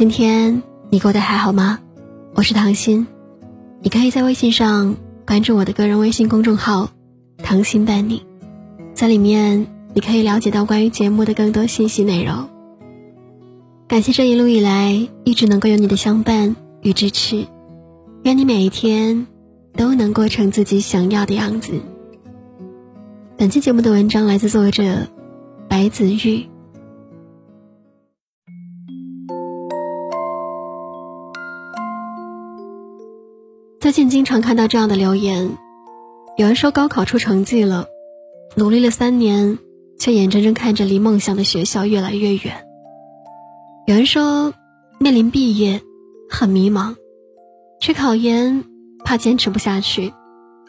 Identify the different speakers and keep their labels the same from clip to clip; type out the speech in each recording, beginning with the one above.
Speaker 1: 今天你过得还好吗？我是唐心，你可以在微信上关注我的个人微信公众号“唐心伴你”，在里面你可以了解到关于节目的更多信息内容。感谢这一路以来一直能够有你的相伴与支持，愿你每一天都能过成自己想要的样子。本期节目的文章来自作者白子玉。最近经常看到这样的留言，有人说高考出成绩了，努力了三年，却眼睁睁看着离梦想的学校越来越远。有人说面临毕业，很迷茫，去考研怕坚持不下去，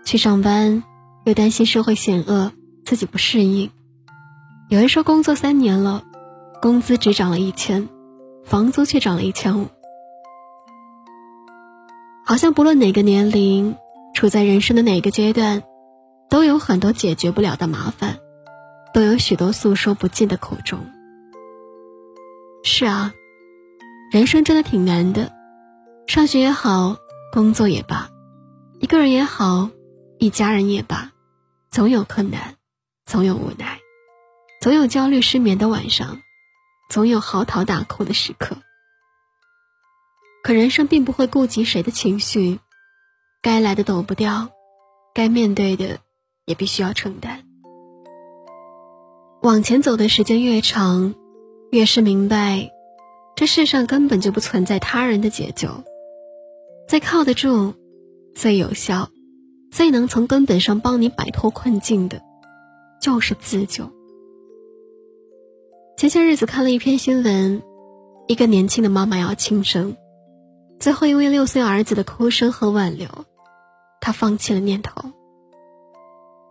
Speaker 1: 去上班又担心社会险恶，自己不适应。有人说工作三年了，工资只涨了一千，房租却涨了一千五。好像不论哪个年龄，处在人生的哪个阶段，都有很多解决不了的麻烦，都有许多诉说不尽的苦衷。是啊，人生真的挺难的，上学也好，工作也罢，一个人也好，一家人也罢，总有困难，总有无奈，总有焦虑失眠的晚上，总有嚎啕大哭的时刻。可人生并不会顾及谁的情绪，该来的躲不掉，该面对的也必须要承担。往前走的时间越长，越是明白，这世上根本就不存在他人的解救，最靠得住、最有效、最能从根本上帮你摆脱困境的，就是自救。前些日子看了一篇新闻，一个年轻的妈妈要轻生。最后，因为六岁儿子的哭声和挽留，他放弃了念头。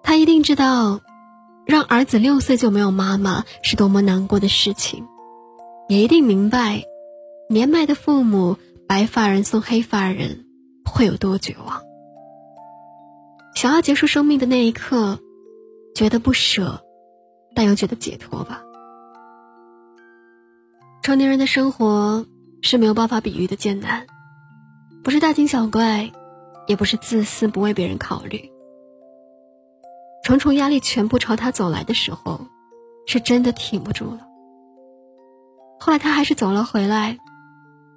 Speaker 1: 他一定知道，让儿子六岁就没有妈妈是多么难过的事情，也一定明白，年迈的父母白发人送黑发人会有多绝望。想要结束生命的那一刻，觉得不舍，但又觉得解脱吧。成年人的生活是没有办法比喻的艰难。不是大惊小怪，也不是自私不为别人考虑。重重压力全部朝他走来的时候，是真的挺不住了。后来他还是走了回来，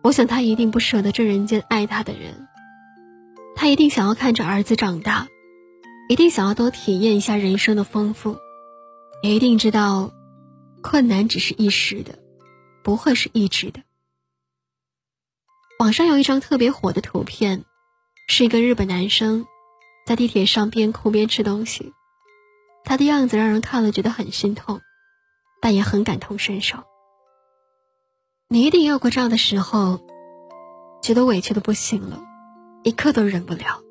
Speaker 1: 我想他一定不舍得这人间爱他的人，他一定想要看着儿子长大，一定想要多体验一下人生的丰富，也一定知道，困难只是一时的，不会是一直的。网上有一张特别火的图片，是一个日本男生在地铁上边哭边吃东西，他的样子让人看了觉得很心痛，但也很感同身受。你一定有过这样的时候，觉得委屈的不行了，一刻都忍不了，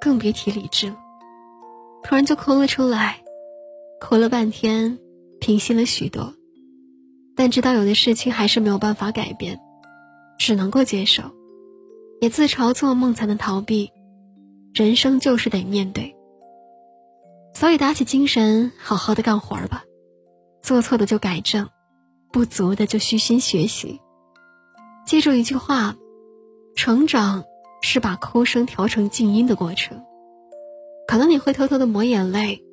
Speaker 1: 更别提理智了，突然就哭了出来，哭了半天，平息了许多，但知道有的事情还是没有办法改变。只能够接受，也自嘲做梦才能逃避，人生就是得面对。所以打起精神，好好的干活吧，做错的就改正，不足的就虚心学习。记住一句话：成长是把哭声调成静音的过程。可能你会偷偷的抹眼泪，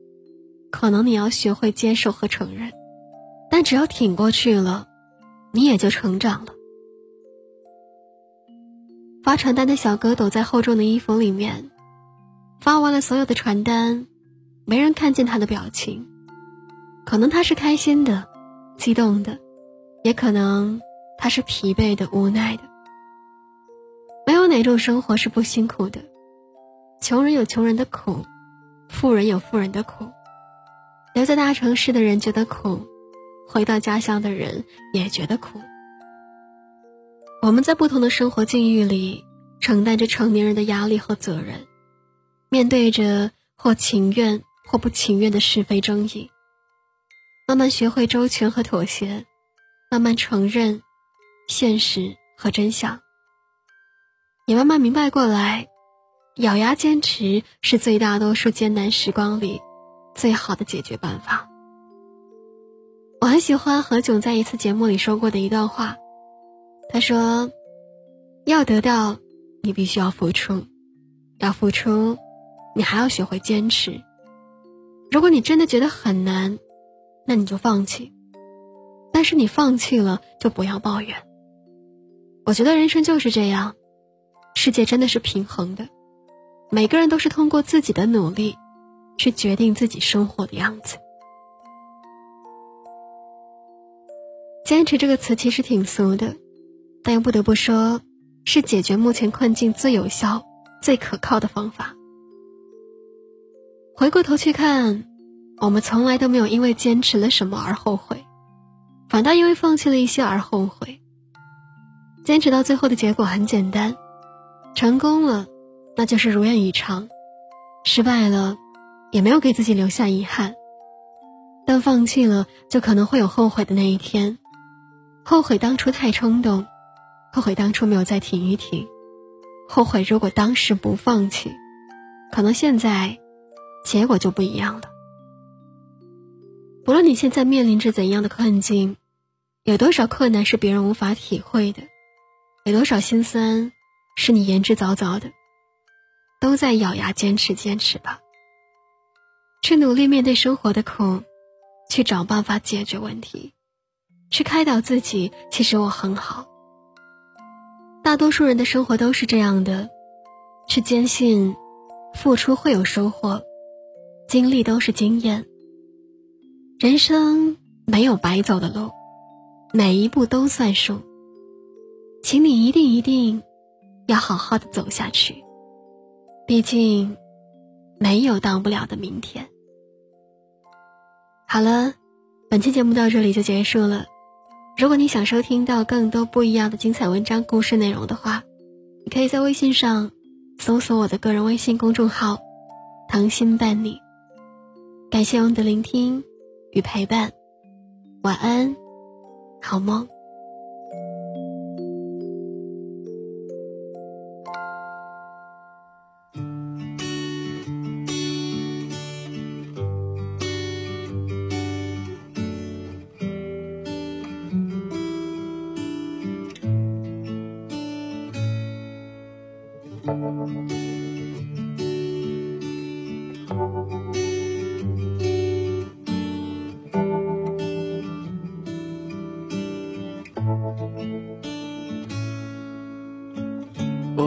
Speaker 1: 可能你要学会接受和承认，但只要挺过去了，你也就成长了。发传单的小哥躲在厚重的衣服里面，发完了所有的传单，没人看见他的表情。可能他是开心的、激动的，也可能他是疲惫的、无奈的。没有哪种生活是不辛苦的，穷人有穷人的苦，富人有富人的苦。留在大城市的人觉得苦，回到家乡的人也觉得苦。我们在不同的生活境遇里，承担着成年人的压力和责任，面对着或情愿或不情愿的是非争议，慢慢学会周全和妥协，慢慢承认现实和真相，也慢慢明白过来，咬牙坚持是最大多数艰难时光里最好的解决办法。我很喜欢何炅在一次节目里说过的一段话。他说：“要得到，你必须要付出；要付出，你还要学会坚持。如果你真的觉得很难，那你就放弃。但是你放弃了，就不要抱怨。我觉得人生就是这样，世界真的是平衡的，每个人都是通过自己的努力，去决定自己生活的样子。坚持这个词其实挺俗的。”但又不得不说，是解决目前困境最有效、最可靠的方法。回过头去看，我们从来都没有因为坚持了什么而后悔，反倒因为放弃了一些而后悔。坚持到最后的结果很简单：成功了，那就是如愿以偿；失败了，也没有给自己留下遗憾。但放弃了，就可能会有后悔的那一天，后悔当初太冲动。后悔当初没有再停一停，后悔如果当时不放弃，可能现在结果就不一样了。不论你现在面临着怎样的困境，有多少困难是别人无法体会的，有多少心酸是你言之凿凿的，都在咬牙坚持坚持吧。去努力面对生活的苦，去找办法解决问题，去开导自己。其实我很好。大多数人的生活都是这样的，去坚信，付出会有收获，经历都是经验。人生没有白走的路，每一步都算数。请你一定一定要好好的走下去，毕竟没有当不了的明天。好了，本期节目到这里就结束了。如果你想收听到更多不一样的精彩文章、故事内容的话，你可以在微信上搜索我的个人微信公众号“糖心伴你”。感谢你的聆听与陪伴，晚安，好梦。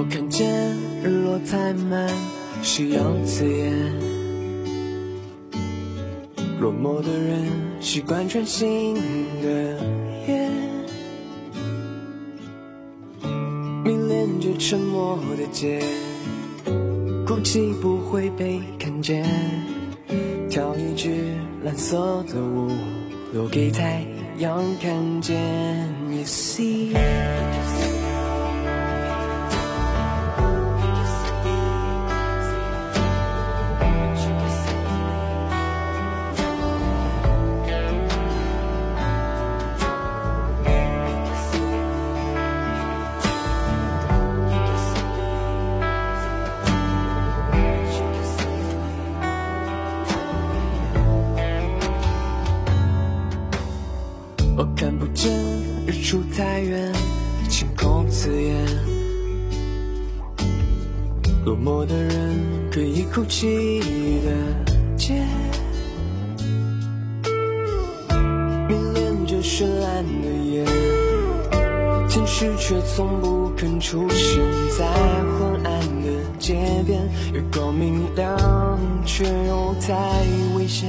Speaker 2: 我看见日落太慢，需要刺眼。落寞的人习惯穿新的夜，迷恋着沉默的街，哭泣不会被看见。跳一支蓝色的舞，留给太阳看见。You see。太远，晴空刺眼。落寞的人可以哭泣的街，迷恋着绚烂的夜，天使却从不肯出现在昏暗的街边，月光明亮，却又太危险。